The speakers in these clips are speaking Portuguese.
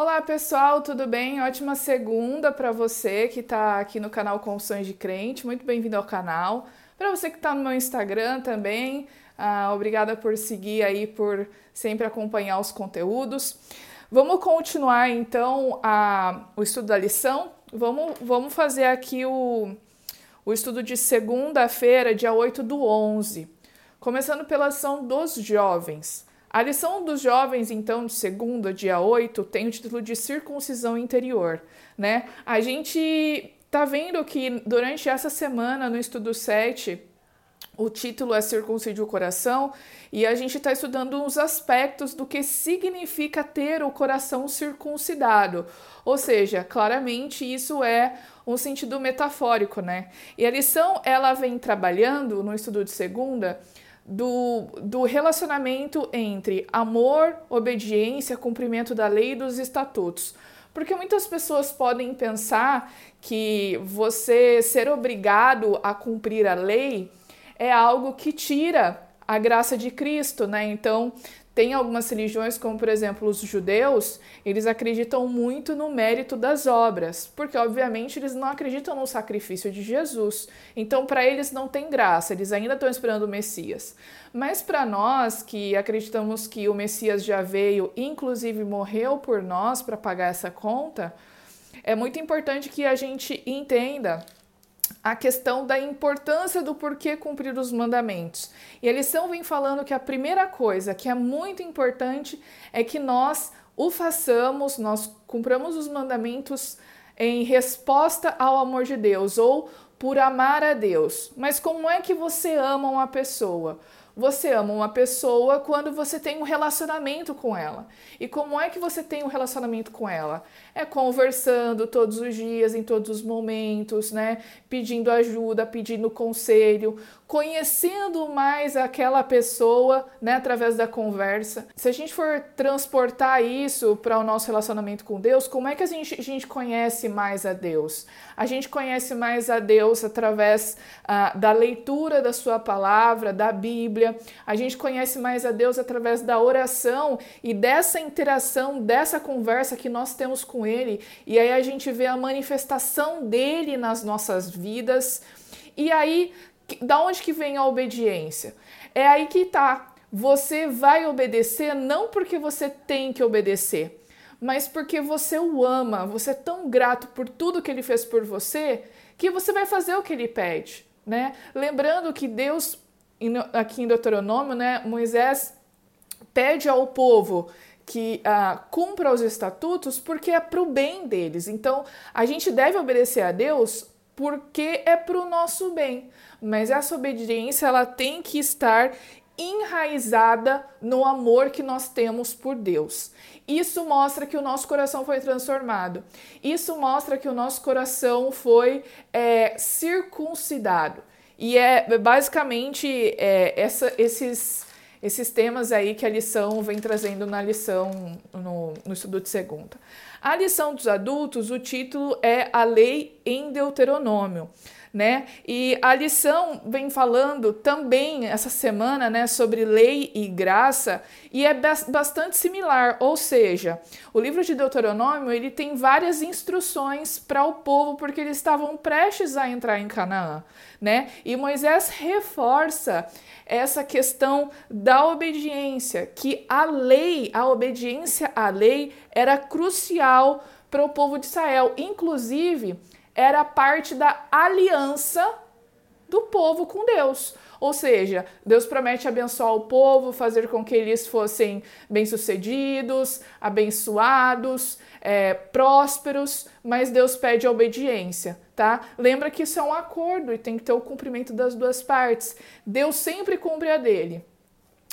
Olá pessoal, tudo bem? Ótima segunda para você que está aqui no canal Confissões de Crente. Muito bem-vindo ao canal. Para você que está no meu Instagram também, ah, obrigada por seguir aí, por sempre acompanhar os conteúdos. Vamos continuar então a, o estudo da lição. Vamos, vamos fazer aqui o, o estudo de segunda-feira, dia 8 do 11, começando pela ação dos jovens. A lição dos jovens, então, de segunda, dia 8, tem o título de circuncisão interior, né? A gente tá vendo que durante essa semana, no estudo 7, o título é Circuncide o Coração e a gente está estudando os aspectos do que significa ter o coração circuncidado. Ou seja, claramente isso é um sentido metafórico, né? E a lição ela vem trabalhando no estudo de segunda do, do relacionamento entre amor, obediência, cumprimento da lei e dos estatutos. Porque muitas pessoas podem pensar que você ser obrigado a cumprir a lei é algo que tira a graça de Cristo, né? Então, tem algumas religiões, como por exemplo os judeus, eles acreditam muito no mérito das obras, porque obviamente eles não acreditam no sacrifício de Jesus. Então, para eles não tem graça, eles ainda estão esperando o Messias. Mas para nós que acreditamos que o Messias já veio, inclusive morreu por nós para pagar essa conta, é muito importante que a gente entenda a questão da importância do porquê cumprir os mandamentos. E a lição vem falando que a primeira coisa que é muito importante é que nós o façamos, nós cumpramos os mandamentos em resposta ao amor de Deus ou por amar a Deus. Mas como é que você ama uma pessoa? Você ama uma pessoa quando você tem um relacionamento com ela. E como é que você tem um relacionamento com ela? É conversando todos os dias, em todos os momentos, né? Pedindo ajuda, pedindo conselho, conhecendo mais aquela pessoa, né, através da conversa. Se a gente for transportar isso para o nosso relacionamento com Deus, como é que a gente, a gente conhece mais a Deus? A gente conhece mais a Deus através ah, da leitura da Sua palavra, da Bíblia. A gente conhece mais a Deus através da oração e dessa interação, dessa conversa que nós temos com Ele. E aí a gente vê a manifestação dele nas nossas vidas. E aí da onde que vem a obediência? É aí que tá. Você vai obedecer não porque você tem que obedecer, mas porque você o ama, você é tão grato por tudo que ele fez por você, que você vai fazer o que ele pede, né? Lembrando que Deus aqui em Deuteronômio, né, Moisés pede ao povo que uh, cumpra os estatutos porque é para o bem deles. Então, a gente deve obedecer a Deus porque é para o nosso bem. Mas essa obediência ela tem que estar enraizada no amor que nós temos por Deus. Isso mostra que o nosso coração foi transformado. Isso mostra que o nosso coração foi é, circuncidado. E é basicamente é, essa, esses, esses temas aí que a lição vem trazendo na lição no, no estudo de segunda. A lição dos adultos, o título é A Lei em Deuteronômio né? E a lição vem falando também essa semana, né, sobre lei e graça, e é bastante similar, ou seja, o livro de Deuteronômio, ele tem várias instruções para o povo porque eles estavam prestes a entrar em Canaã, né? E Moisés reforça essa questão da obediência, que a lei, a obediência à lei era crucial para o povo de Israel, inclusive era parte da aliança do povo com Deus. Ou seja, Deus promete abençoar o povo, fazer com que eles fossem bem-sucedidos, abençoados, é, prósperos, mas Deus pede a obediência, tá? Lembra que isso é um acordo e tem que ter o cumprimento das duas partes. Deus sempre cumpre a dele.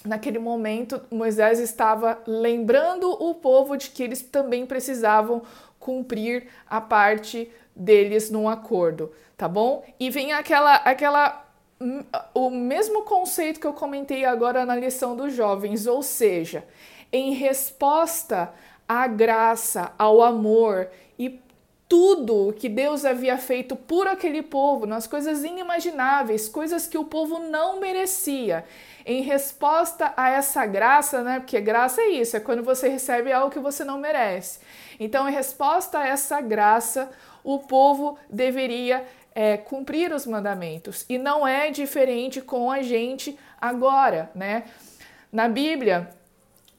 Naquele momento, Moisés estava lembrando o povo de que eles também precisavam cumprir a parte deles num acordo, tá bom? E vem aquela aquela hum, o mesmo conceito que eu comentei agora na lição dos jovens, ou seja, em resposta à graça, ao amor e tudo que Deus havia feito por aquele povo, nas coisas inimagináveis, coisas que o povo não merecia. Em resposta a essa graça, né? Porque graça é isso, é quando você recebe algo que você não merece. Então, em resposta a essa graça, o povo deveria é, cumprir os mandamentos. E não é diferente com a gente agora, né? Na Bíblia,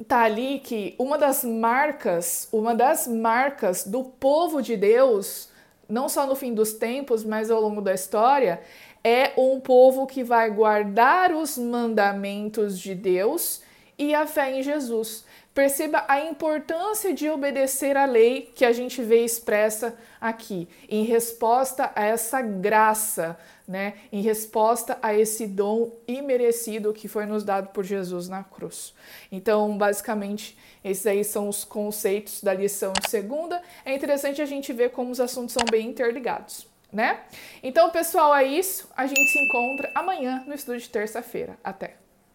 tá ali que uma das marcas, uma das marcas do povo de Deus, não só no fim dos tempos, mas ao longo da história, é um povo que vai guardar os mandamentos de Deus e a fé em Jesus. Perceba a importância de obedecer à lei que a gente vê expressa aqui, em resposta a essa graça, né? Em resposta a esse dom imerecido que foi nos dado por Jesus na cruz. Então, basicamente, esses aí são os conceitos da lição de segunda. É interessante a gente ver como os assuntos são bem interligados, né? Então, pessoal, é isso. A gente se encontra amanhã no estudo de terça-feira. Até!